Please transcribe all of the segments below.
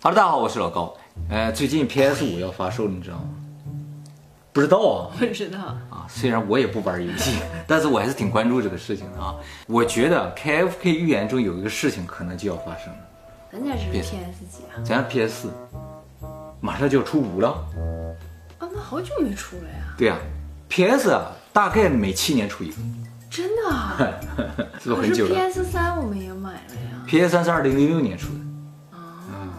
哈喽，大家好，我是老高。呃，最近 PS 五要发售了，你知道吗？不知道啊 不知道，啊！虽然我也不玩游戏，但是我还是挺关注这个事情的啊。我觉得 KFK 预言中有一个事情可能就要发生了，咱家是别 PS 几啊？咱家 PS 四马上就要出五了。啊，那好久没出了呀？对呀、p s 啊，大概每七年出一个，真的啊？是不是很久了 PS 三我们也买了呀。？PS 三是二零零六年出的。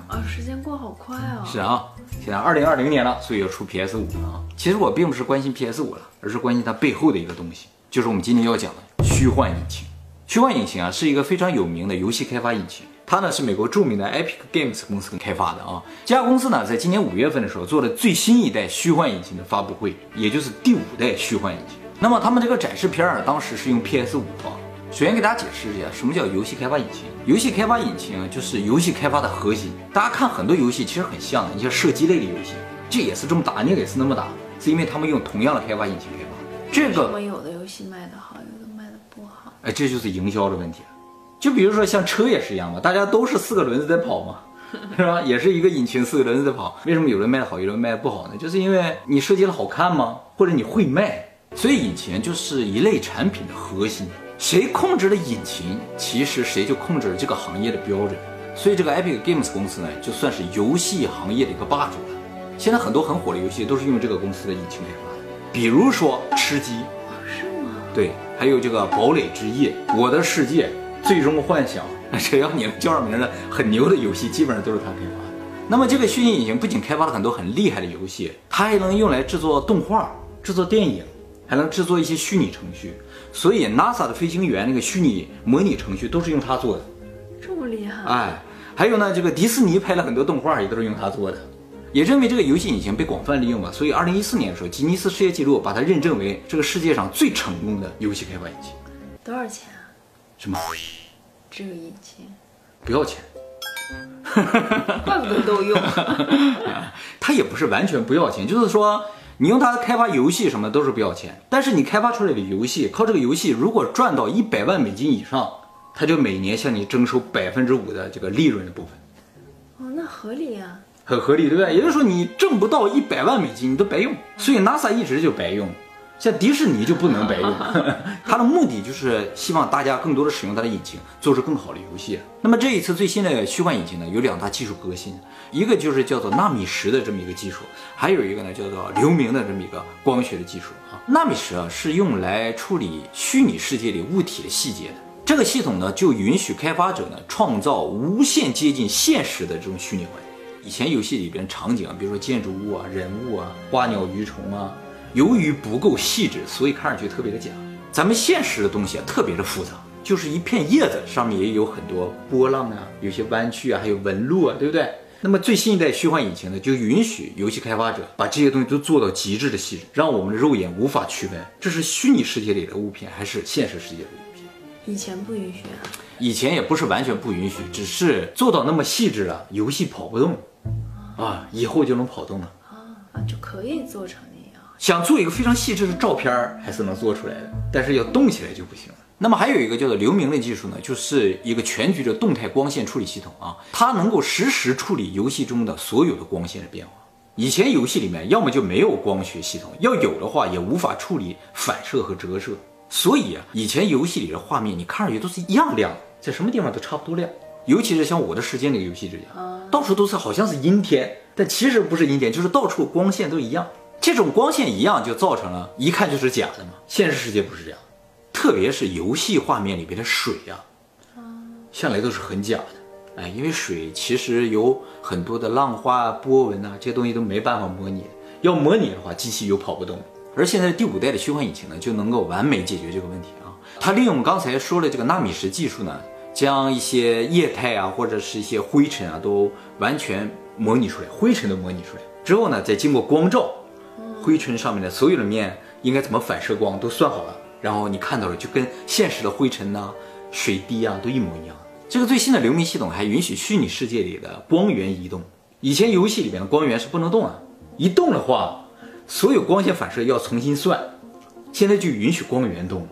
啊，时间过好快啊！是啊，现在二零二零年了，所以要出 PS 五了啊。其实我并不是关心 PS 五了，而是关心它背后的一个东西，就是我们今天要讲的虚幻引擎。虚幻引擎啊，是一个非常有名的游戏开发引擎，它呢是美国著名的 Epic Games 公司开发的啊。这家公司呢，在今年五月份的时候做了最新一代虚幻引擎的发布会，也就是第五代虚幻引擎。那么他们这个展示片儿当时是用 PS 五放。首先给大家解释一下，什么叫游戏开发引擎？游戏开发引擎啊，就是游戏开发的核心。大家看很多游戏其实很像的，你像射击类的游戏，这也是这么打，那个也是那么打，是因为他们用同样的开发引擎开发。这为什个么有的游戏卖的好，有的卖的不好？哎，这就是营销的问题。就比如说像车也是一样嘛，大家都是四个轮子在跑嘛，是吧？也是一个引擎四个轮子在跑。为什么有人卖的好，有人卖的不好呢？就是因为你设计的好看吗？或者你会卖？所以引擎就是一类产品的核心。谁控制了引擎，其实谁就控制了这个行业的标准。所以这个 Epic Games 公司呢，就算是游戏行业的一个霸主了。现在很多很火的游戏都是用这个公司的引擎开发的，比如说吃鸡，啊，是吗？对，还有这个堡垒之夜、我的世界、最终幻想，只要你能叫上名的很牛的游戏，基本上都是他开发的。那么这个虚拟引擎不仅开发了很多很厉害的游戏，它还能用来制作动画、制作电影，还能制作一些虚拟程序。所以 NASA 的飞行员那个虚拟模拟程序都是用它做的。这么厉害？哎，还有呢，这个迪士尼拍了很多动画，也都是用它做的。也认为这个游戏引擎被广泛利用吧，所以二零一四年的时候，吉尼斯世界纪录把它认证为这个世界上最成功的游戏开发引擎。多少钱啊？什么？这个引擎，不要钱？怪不得都用。它也不是完全不要钱，就是说你用它开发游戏什么都是不要钱，但是你开发出来的游戏，靠这个游戏如果赚到一百万美金以上，它就每年向你征收百分之五的这个利润的部分，哦，那合理呀、很合理，对不对？也就是说你挣不到一百万美金，你都白用，所以 NASA 一直就白用。像迪士尼就不能白用 它的目的就是希望大家更多的使用它的引擎，做出更好的游戏。那么这一次最新的虚幻引擎呢，有两大技术革新，一个就是叫做纳米石的这么一个技术，还有一个呢叫做流明的这么一个光学的技术啊。纳米石啊是用来处理虚拟世界里物体的细节的，这个系统呢就允许开发者呢创造无限接近现实的这种虚拟环境。以前游戏里边场景啊，比如说建筑物啊、人物啊、花鸟鱼虫啊，由于不够细致，所以看上去特别的假。咱们现实的东西啊，特别的复杂，就是一片叶子上面也有很多波浪啊，有些弯曲啊，还有纹路啊，对不对？那么最新一代虚幻引擎呢，就允许游戏开发者把这些东西都做到极致的细致，让我们的肉眼无法区分这是虚拟世界里的物品还是现实世界里的物品。以前不允许啊。以前也不是完全不允许，只是做到那么细致了，游戏跑不动啊，以后就能跑动了。啊，就可以做成。想做一个非常细致的照片儿，还是能做出来的，但是要动起来就不行了。那么还有一个叫做流明的技术呢，就是一个全局的动态光线处理系统啊，它能够实时处理游戏中的所有的光线的变化。以前游戏里面要么就没有光学系统，要有的话也无法处理反射和折射，所以啊，以前游戏里的画面你看上去都是一样亮，在什么地方都差不多亮。尤其是像《我的世界》那个游戏这样，到处都是好像是阴天，但其实不是阴天，就是到处光线都一样。这种光线一样，就造成了一看就是假的嘛。现实世界不是这样，特别是游戏画面里边的水呀、向来都是很假的。哎，因为水其实有很多的浪花、波纹啊，这些东西都没办法模拟。要模拟的话，机器又跑不动。而现在第五代的虚幻引擎呢，就能够完美解决这个问题啊。它利用刚才说的这个纳米石技术呢，将一些液态啊，或者是一些灰尘啊，都完全模拟出来，灰尘都模拟出来之后呢，再经过光照，灰尘上面的所有的面应该怎么反射光都算好了，然后你看到了就跟现实的灰尘呐、水滴啊都一模一样。这个最新的流明系统还允许虚拟世界里的光源移动，以前游戏里面的光源是不能动啊，一动的话，所有光线反射要重新算，现在就允许光源动。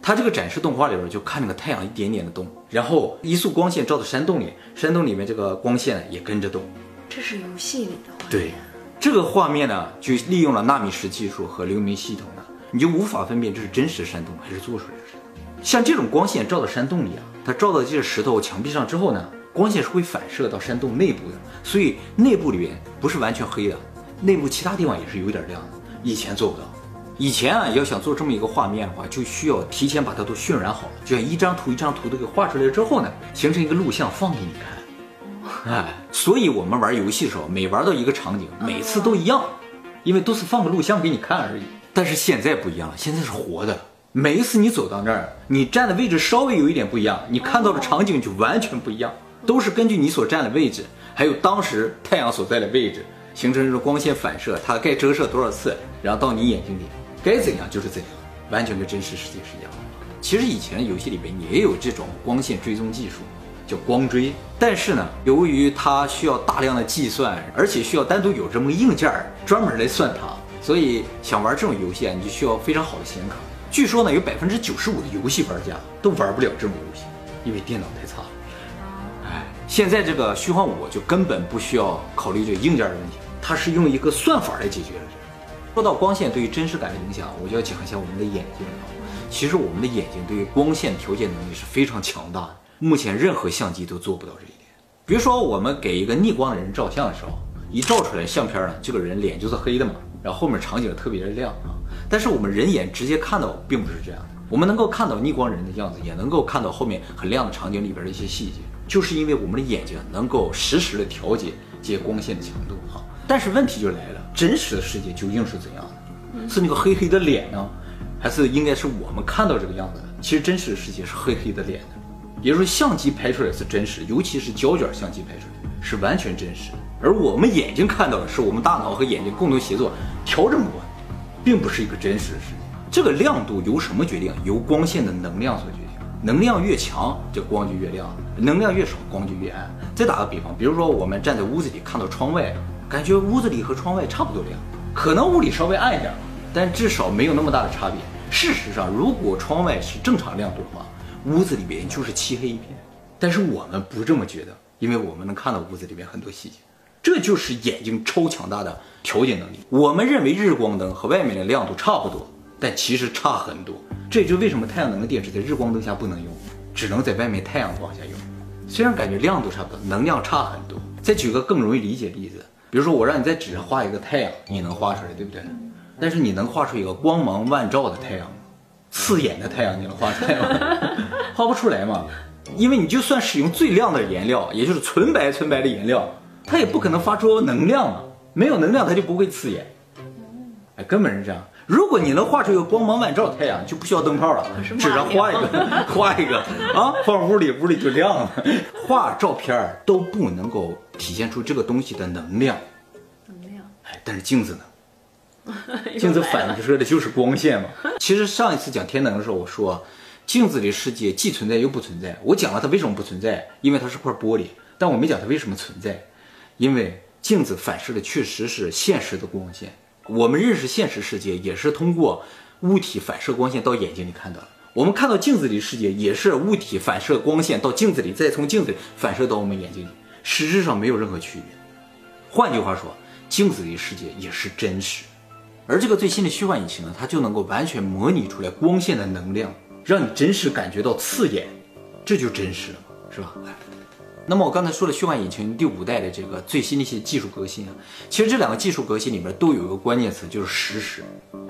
它这个展示动画里边就看那个太阳一点点的动，然后一束光线照到山洞里，山洞里面这个光线也跟着动。这是游戏里的画面。对，这个画面呢，就利用了纳米石技术和流明系统呢，你就无法分辨这是真实山洞还是做出来的山洞。像这种光线照到山洞里啊，它照到这些石头墙壁上之后呢，光线是会反射到山洞内部的，所以内部里边不是完全黑的，内部其他地方也是有点亮的。以前做不到，以前啊，要想做这么一个画面的话，就需要提前把它都渲染好，就像一张图一张图都给画出来之后呢，形成一个录像放给你看。哎，所以我们玩游戏的时候，每玩到一个场景，每次都一样，因为都是放个录像给你看而已。但是现在不一样了，现在是活的。每一次你走到那儿，你站的位置稍微有一点不一样，你看到的场景就完全不一样，都是根据你所站的位置，还有当时太阳所在的位置，形成这种光线反射，它该折射多少次，然后到你眼睛里，该怎样就是怎样，完全跟真实世界是一样的。其实以前游戏里边也有这种光线追踪技术。叫光追，但是呢，由于它需要大量的计算，而且需要单独有这么个硬件儿专门来算它，所以想玩这种游戏啊，你就需要非常好的显卡。据说呢，有百分之九十五的游戏玩家都玩不了这种游戏，因为电脑太差了。哎，现在这个虚幻五就根本不需要考虑这硬件的问题，它是用一个算法来解决的。说到光线对于真实感的影响，我就要讲一下我们的眼睛了。其实我们的眼睛对于光线调节能力是非常强大的。目前任何相机都做不到这一点。比如说，我们给一个逆光的人照相的时候，一照出来相片呢，这个人脸就是黑的嘛，然后后面场景特别的亮啊。但是我们人眼直接看到并不是这样的，我们能够看到逆光人的样子，也能够看到后面很亮的场景里边的一些细节，就是因为我们的眼睛能够实时的调节这些光线的强度啊。但是问题就来了，真实的世界究竟是怎样的？是那个黑黑的脸呢，还是应该是我们看到这个样子的？其实真实的世界是黑黑的脸的。也就是说，相机拍出来是真实，尤其是胶卷相机拍出来是完全真实。而我们眼睛看到的是我们大脑和眼睛共同协作调整过，并不是一个真实的世界。这个亮度由什么决定？由光线的能量所决定。能量越强，这光就越亮；能量越少，光就越暗。再打个比方，比如说我们站在屋子里看到窗外，感觉屋子里和窗外差不多亮，可能屋里稍微暗一点，但至少没有那么大的差别。事实上，如果窗外是正常亮度的话，屋子里边就是漆黑一片，但是我们不这么觉得，因为我们能看到屋子里面很多细节，这就是眼睛超强大的调节能力。我们认为日光灯和外面的亮度差不多，但其实差很多。这也就为什么太阳能的电池在日光灯下不能用，只能在外面太阳光下用。虽然感觉亮度差不多，能量差很多。再举个更容易理解的例子，比如说我让你在纸上画一个太阳，你能画出来，对不对？但是你能画出一个光芒万丈的太阳？刺眼的太阳，你能画出来吗？画不出来嘛，因为你就算使用最亮的颜料，也就是纯白纯白的颜料，它也不可能发出能量嘛。没有能量，它就不会刺眼。哎，根本是这样。如果你能画出一个光芒万丈的太阳，就不需要灯泡了，纸上画一个，画一个啊，放屋里，屋里就亮了。画照片都不能够体现出这个东西的能量。能量。哎，但是镜子呢？镜子反射的就是光线嘛。其实上一次讲天能的时候，我说镜子里世界既存在又不存在。我讲了它为什么不存在，因为它是块玻璃。但我没讲它为什么存在，因为镜子反射的确实是现实的光线。我们认识现实世界也是通过物体反射光线到眼睛里看到的。我们看到镜子里世界也是物体反射光线到镜子里，再从镜子里反射到我们眼睛里，实质上没有任何区别。换句话说，镜子里世界也是真实。而这个最新的虚幻引擎呢，它就能够完全模拟出来光线的能量，让你真实感觉到刺眼，这就真实了，是吧？那么我刚才说了虚幻引擎第五代的这个最新的一些技术革新啊，其实这两个技术革新里面都有一个关键词，就是实时。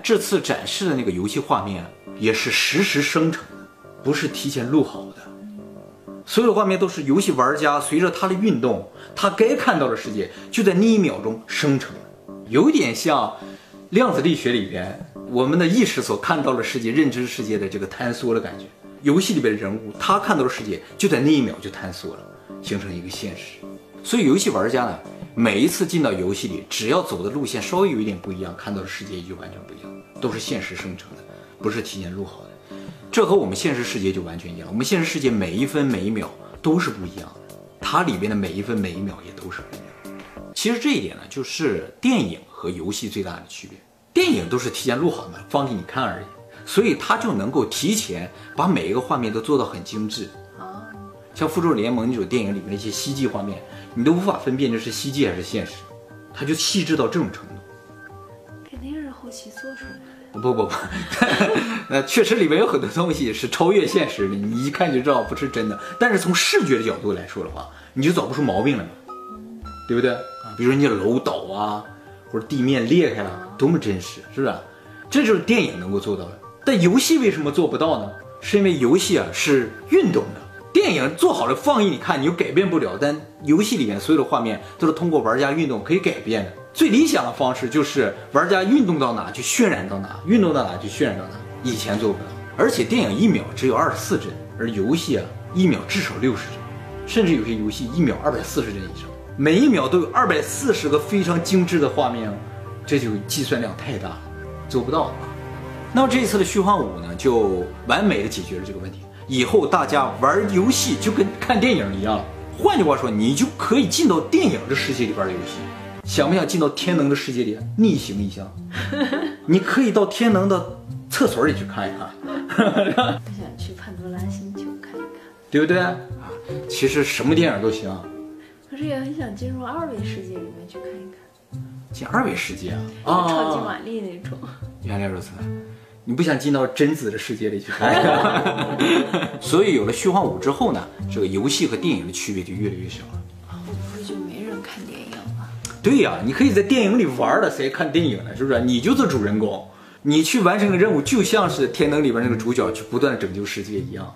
这次展示的那个游戏画面也是实时生成的，不是提前录好的，所有的画面都是游戏玩家随着他的运动，他该看到的世界就在那一秒钟生成有点像。量子力学里边，我们的意识所看到的世界、认知世界的这个坍缩的感觉，游戏里边的人物他看到的世界就在那一秒就坍缩了，形成一个现实。所以游戏玩家呢，每一次进到游戏里，只要走的路线稍微有一点不一样，看到的世界就完全不一样，都是现实生成的，不是提前录好的。这和我们现实世界就完全一样，我们现实世界每一分每一秒都是不一样的，它里边的每一分每一秒也都是不一样。其实这一点呢，就是电影。和游戏最大的区别，电影都是提前录好的，放给你看而已，所以它就能够提前把每一个画面都做到很精致。啊，像《复仇者联盟》那种电影里面的一些 CG 画面，你都无法分辨这是 CG 还是现实，它就细致到这种程度。肯定是后期做出来的。不不不，那确实里面有很多东西是超越现实的，你一看就知道不是真的。但是从视觉的角度来说的话，你就找不出毛病来嘛，对不对？比如说你楼倒啊，或者地面裂开了，多么真实，是不是？这就是电影能够做到的。但游戏为什么做不到呢？是因为游戏啊是运动的，电影做好了放映你看，你又改变不了。但游戏里面所有的画面都是通过玩家运动可以改变的。最理想的方式就是玩家运动到哪就渲染到哪，运动到哪就渲染到哪。以前做不到，而且电影一秒只有二十四帧，而游戏啊一秒至少六十帧，甚至有些游戏一秒二百四十帧以上，每一秒都有二百四十个非常精致的画面，这就计算量太大了，做不到。那么这一次的虚幻五呢，就完美的解决了这个问题。以后大家玩游戏就跟看电影一样，换句话说，你就可以进到电影的世界里边的游戏。想不想进到天能的世界里逆行一下？你可以到天能的厕所里去看一看，我想去潘多拉星球看一看，对不对？啊，其实什么电影都行。可是也很想进入二维世界里面去看一看，进二维世界啊？超级啊，玛丽那种。原来如此。你不想进到贞子的世界里去看一看？所以有了虚幻五之后呢，这个游戏和电影的区别就越来越小了。会不会就没人看电影了？对呀、你可以在电影里玩了，谁看电影呢？是不是？你就是主人公，你去完成个任务，就像是天能里边那个主角去不断的拯救世界一样。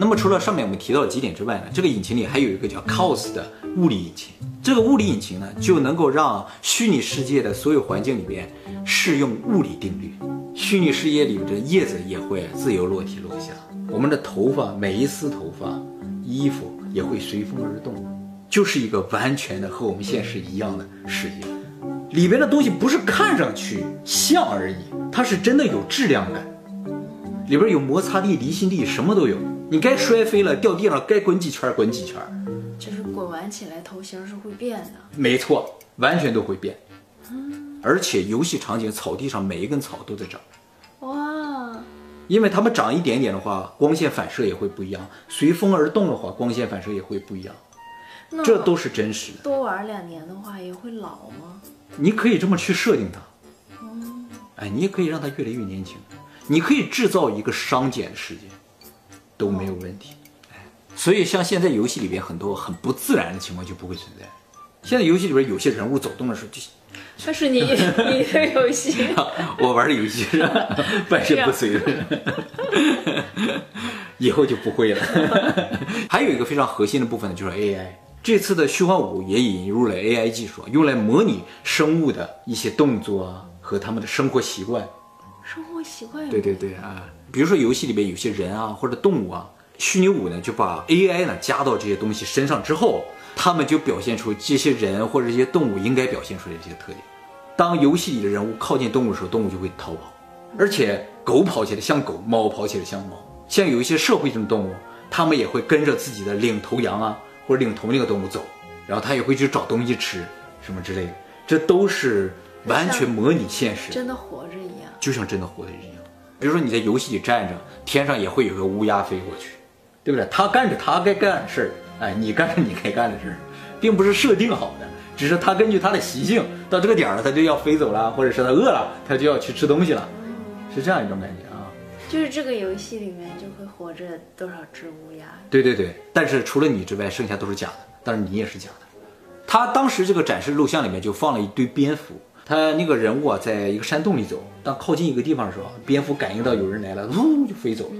那么除了上面我们提到的几点之外呢，这个引擎里还有一个叫 Chaos 的物理引擎。这个物理引擎呢，就能够让虚拟世界的所有环境里边适用物理定律。虚拟世界里的叶子也会自由落体落下，我们的头发每一丝头发、衣服也会随风而动，就是一个完全的和我们现实一样的世界。里边的东西不是看上去像而已，它是真的有质量感。里边有摩擦力、离心力，什么都有。你该摔飞了，掉地上，该滚几圈滚几圈，就是滚完起来头型是会变的。没错，完全都会变。而且游戏场景草地上每一根草都在长，哇，因为它们长一点点的话，光线反射也会不一样；随风而动的话，光线反射也会不一样。这都是真实的。多玩两年的话也会老吗？你可以这么去设定它。哎，你也可以让它越来越年轻。你可以制造一个商减的世界，都没有问题。哎，所以像现在游戏里边很多很不自然的情况就不会存在。现在游戏里边有些人物走动的时候就，这是你 你的游戏，我玩的游戏是吧 半身不遂的，以后就不会了。还有一个非常核心的部分呢，就是 AI。这次的虚幻五也引入了 AI 技术，用来模拟生物的一些动作啊和他们的生活习惯。生活习惯对对对啊，比如说游戏里面有些人啊或者动物啊，虚拟五呢就把 AI 呢加到这些东西身上之后，他们就表现出这些人或者这些动物应该表现出来的这些特点。当游戏里的人物靠近动物的时候，动物就会逃跑，而且狗跑起来像狗，猫跑起来像猫。像有一些社会性的动物，它们也会跟着自己的领头羊啊或者领头那个动物走，然后它也会去找东西吃什么之类的，这都是完全模拟现实。真的活着一样。就像真的活着一样。比如说你在游戏里站着，天上也会有个乌鸦飞过去，对不对？他干着他该干的事儿，哎，你干着你该干的事儿，并不是设定好的，只是他根据他的习性，到这个点儿了，他就要飞走了，或者是他饿了，他就要去吃东西了，是这样一种感觉啊。就是这个游戏里面就会活着多少只乌鸦？对对对，但是除了你之外，剩下都是假的，但是你也是假的。他当时这个展示录像里面就放了一堆蝙蝠，他那个人物啊，在一个山洞里走，当靠近一个地方的时候，蝙蝠感应到有人来了，呜就飞走了。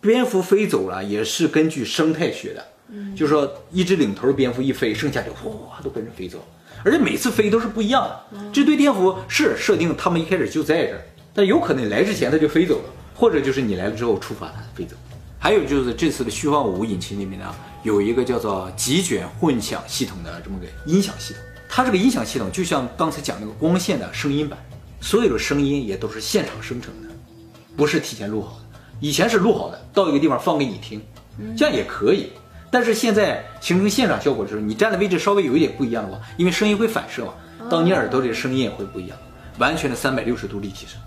蝙蝠飞走了也是根据生态学的，就是说一只领头的蝙蝠一飞，剩下就哗都跟着飞走，而且每次飞都是不一样的。这堆蝙蝠是设定他们一开始就在这儿，但有可能来之前它就飞走了，或者就是你来了之后触发它飞走。还有就是这次的虚幻五引擎里面呢，有一个叫做极卷混响系统的这么个音响系统。它这个音响系统就像刚才讲那个光线的声音版，所有的声音也都是现场生成的，不是提前录好的。以前是录好的，到一个地方放给你听，这样也可以。但是现在形成现场效果的时候，你站的位置稍微有一点不一样的话，因为声音会反射嘛，到你耳朵里的声音也会不一样，完全的三百六十度立体声。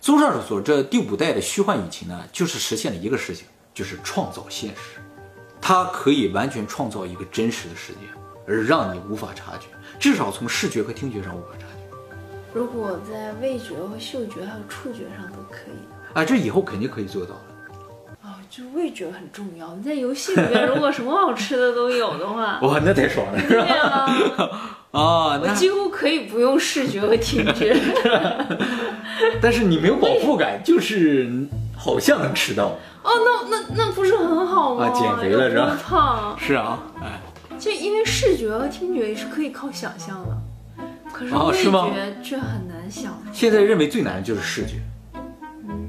综上所述，这第五代的虚幻引擎呢，就是实现了一个事情，就是创造现实。它可以完全创造一个真实的世界，而让你无法察觉，至少从视觉和听觉上无法察觉。如果在味觉和嗅觉还有触觉上都可以的啊，这以后肯定可以做到的。哦，就味觉很重要。你在游戏里面，如果什么好吃的都有的话，哇，那太爽了，是吧？啊，啊，那我几乎可以不用视觉和听觉。但是你没有饱腹感，就是好像能吃到。哦，那那那不是很好吗？啊减肥了是吧胖，是啊，哎，就因为视觉和听觉也是可以靠想象的，可是味觉却很难想。现在认为最难的就是视觉。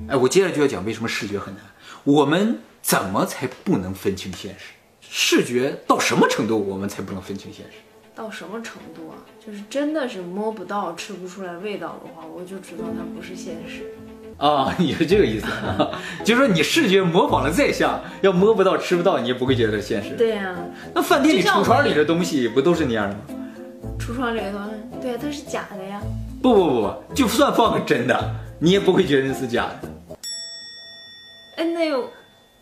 哎，我接下来就要讲为什么视觉很难。我们怎么才不能分清现实？视觉到什么程度我们才不能分清现实？到什么程度啊？就是真的是摸不到、吃不出来味道的话，我就知道它不是现实。啊，你是这个意思啊？就是说你视觉模仿的再像，要摸不到、吃不到，你也不会觉得是现实。对呀、那饭店里橱窗里的东西不都是那样的吗？橱窗里的东西，对呀、它是假的呀。不不不不，就算放个真的，你也不会觉得那是假的。哎，那又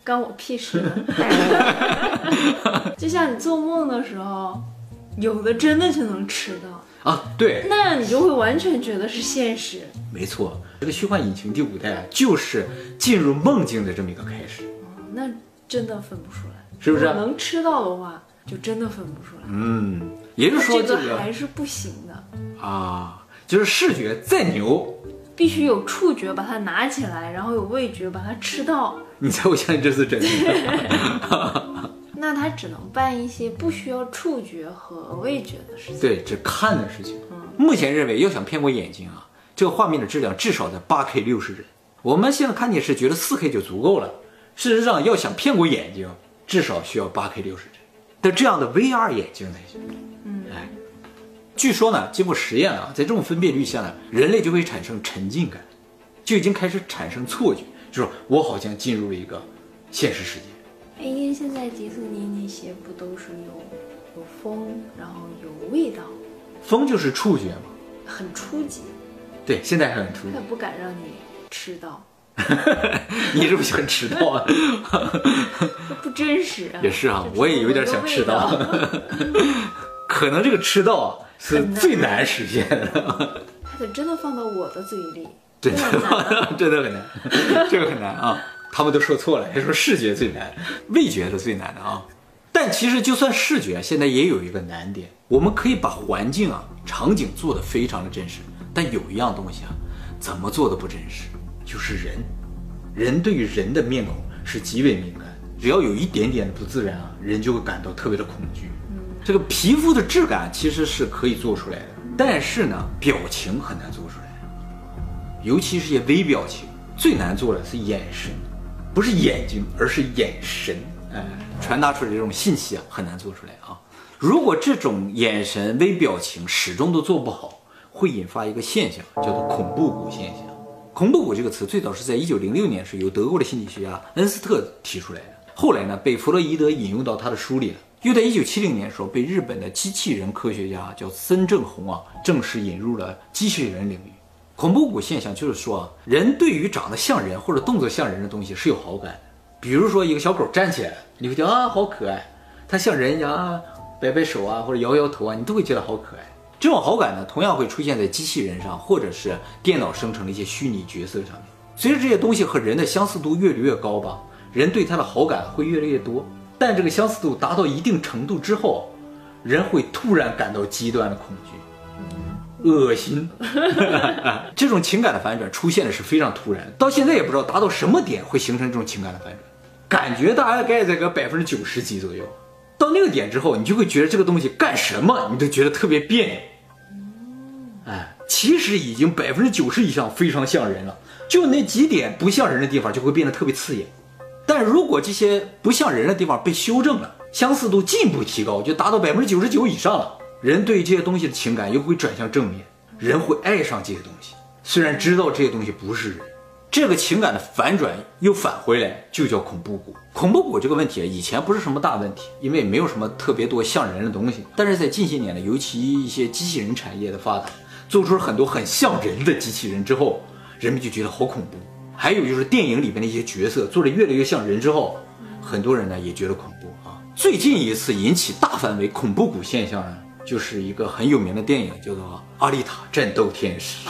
干我屁事呢？就像你做梦的时候，有的真的就能吃到，啊，对，那样你就会完全觉得是现实。没错，这个虚幻引擎第五代啊，就是进入梦境的这么一个开始。哦那真的分不出来，是不是能吃到的话，就真的分不出来。嗯，也就是说这这个个还是不行的，啊，就是视觉再牛，必须有触觉把它拿起来，然后有味觉把它吃到。你才会相信这是真的。那它只能办一些不需要触觉和味觉的事情。对，只看的事情。嗯目前认为，要想骗过眼睛啊，这个画面的质量至少在八 K 六十帧。我们现在看电视觉得四 K 就足够了，事实上要想骗过眼睛，至少需要八 K 六十帧但这样的 VR 眼镜才行。嗯，哎，据说呢，经过实验啊，在这种分辨率下呢，人类就会产生沉浸感，就已经开始产生错觉，就是我好像进入了一个现实世界。哎，因为现在迪士尼那些不都是有有风，然后有味道，风就是触觉嘛，很初级，对，现在还很触觉它。不敢让你吃到，你是不是很迟到啊？它 不真实啊。也是啊，我也有点想吃到。可能这个吃到啊是最难实现的，他得真的放到我的嘴里，真的真的很难，这个很难啊。他们都说错了，还说视觉最难，味觉是最难的啊。但其实就算视觉，现在也有一个难点，我们可以把环境啊、场景做得非常的真实，但有一样东西啊，怎么做都不真实，就是人。人对于人的面孔是极为敏感，只要有一点点的不自然啊，人就会感到特别的恐惧。这个皮肤的质感其实是可以做出来的，但是呢，表情很难做出来，尤其是一些微表情，最难做的是眼神，不是眼睛，而是眼神，哎，传达出来的这种信息啊，很难做出来啊。如果这种眼神、微表情始终都做不好，会引发一个现象，叫做恐怖谷现象。恐怖谷这个词最早是在一九零六年是由德国的心理学家恩斯特提出来的，后来呢被弗洛伊德引用到他的书里了，又在一九七零年的时候被日本的机器人科学家叫森正弘啊正式引入了机器人领域。恐怖谷现象就是说啊，人对于长得像人或者动作像人的东西是有好感的，比如说一个小狗站起来，你会觉得啊好可爱，它像人一样啊摆摆手啊或者摇摇头啊，你都会觉得好可爱。这种好感呢，同样会出现在机器人上，或者是电脑生成的一些虚拟角色上面。随着这些东西和人的相似度越来越高吧，人对它的好感会越来越多。但这个相似度达到一定程度之后，人会突然感到极端的恐惧、恶心。这种情感的反转出现的是非常突然，到现在也不知道达到什么点会形成这种情感的反转，感觉大概在个百分之九十几左右。到那个点之后，你就会觉得这个东西干什么你都觉得特别别扭。哎，其实已经百分之九十以上非常像人了，就那几点不像人的地方就会变得特别刺眼。但如果这些不像人的地方被修正了，相似度进一步提高，就达到百分之九十九以上了，人对这些东西的情感又会转向正面，人会爱上这些东西。虽然知道这些东西不是人，这个情感的反转又返回来，就叫恐怖谷。恐怖谷这个问题啊，以前不是什么大问题，因为没有什么特别多像人的东西。但是在近些年呢，尤其一些机器人产业的发达，做出了很多很像人的机器人之后，人们就觉得好恐怖。还有就是电影里边的一些角色做的越来越像人之后，很多人呢也觉得恐怖啊。最近一次引起大范围恐怖谷现象呢，就是一个很有名的电影，叫做《阿丽塔：战斗天使》。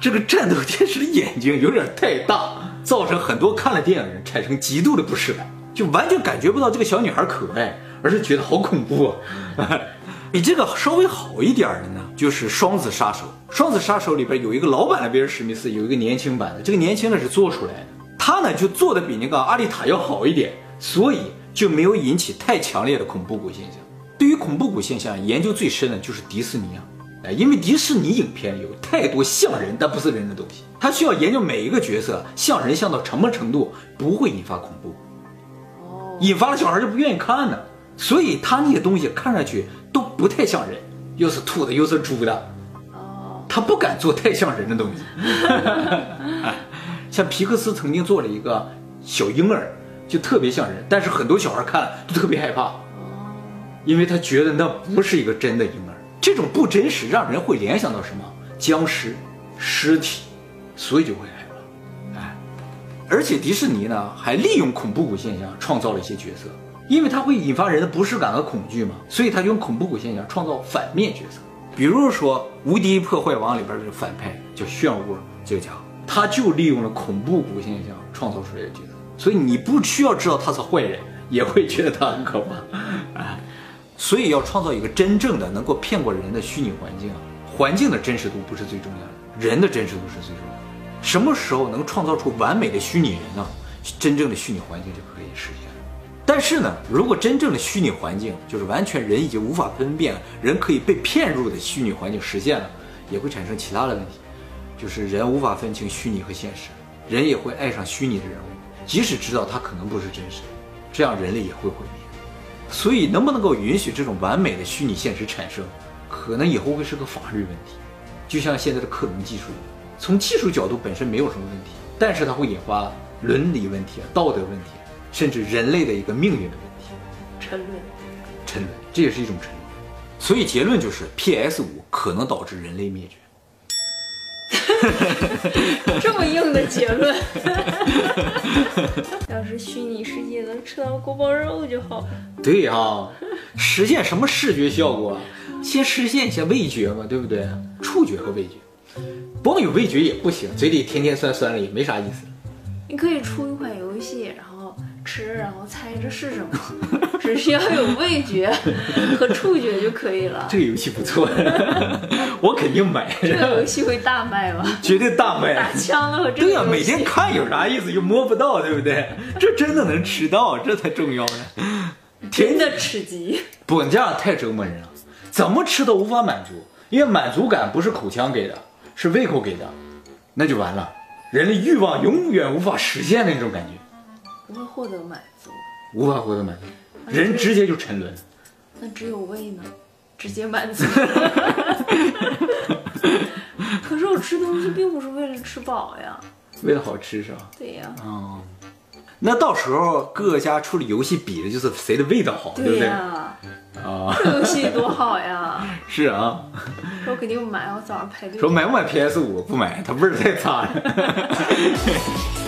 这个战斗天使的眼睛有点太大，造成很多看了电影的人产生极度的不适感，就完全感觉不到这个小女孩可爱，而是觉得好恐怖啊。比这个稍微好一点的呢，就是《双子杀手》。《双子杀手》里边有一个老版的威尔史密斯，有一个年轻版的。这个年轻的是做出来的，他呢就做的比那个阿丽塔要好一点，所以就没有引起太强烈的恐怖谷现象。对于恐怖谷现象研究最深的就是迪士尼啊，哎，因为迪士尼影片有太多像人但不是人的东西，他需要研究每一个角色像人像到什么程度不会引发恐怖，哦，引发了小孩就不愿意看呢。所以他那些东西看上去都不太像人，又是兔的又是猪的，哦，他不敢做太像人的东西。像皮克斯曾经做了一个小婴儿，就特别像人，但是很多小孩看了都特别害怕，哦，因为他觉得那不是一个真的婴儿。这种不真实让人会联想到什么？僵尸、尸体，所以就会害怕。哎，而且迪士尼呢还利用恐怖谷现象创造了一些角色，因为它会引发人的不适感和恐惧嘛，所以他用恐怖谷现象创造反面角色。比如说《无敌破坏王》里边的反派叫漩涡这个家伙，他就利用了恐怖谷现象创造出来的角色，所以你不需要知道他是坏人，也会觉得他很可怕。哎，所以要创造一个真正的能够骗过人的虚拟环境啊，环境的真实度不是最重要的，人的真实度是最重要的。什么时候能创造出完美的虚拟人呢？真正的虚拟环境就可以实现。但是呢，如果真正的虚拟环境就是完全人已经无法分辨，人可以被骗入的虚拟环境实现了，也会产生其他的问题，就是人无法分清虚拟和现实，人也会爱上虚拟的人物，即使知道他可能不是真实，这样人类也会毁灭。所以，能不能够允许这种完美的虚拟现实产生，可能以后会是个法律问题。就像现在的克隆技术，从技术角度本身没有什么问题，但是它会引发伦理问题、道德问题，甚至人类的一个命运的问题。沉沦，沉沦，这也是一种沉沦。所以结论就是，PS 五可能导致人类灭绝。这么硬的结论。要是虚拟世界能吃到锅包肉就好了。对啊、实现什么视觉效果？先实现一下味觉嘛，对不对？触觉和味觉，光有味觉也不行，嘴里甜甜酸酸的也没啥意思。你可以出一款游戏，然后吃，然后猜这是什么，只需要有味觉和触觉就可以了。这个游戏不错，我肯定买，这个游戏会大卖吗？绝对大卖打。枪了这个对呀、每天看有啥意思？又摸不到，对不对？这真的能吃到，这才重要呢。真的吃鸡。不，你这样太折磨人了，怎么吃都无法满足，因为满足感不是口腔给的，是胃口给的，那就完了，人的欲望永远无法实现的那种感觉，不会获得满足，无法获得满足，人直接就沉沦。那只有胃呢，直接满足。可是我吃东西并不是为了吃饱呀。为了好吃是吧？对呀，哦，那到时候各家出的游戏比的就是谁的味道好，对不对？呀，啊，这游戏多好呀！是啊。说我肯定买，我早上排队。说买不买 PS 五？不买，它味儿太差了。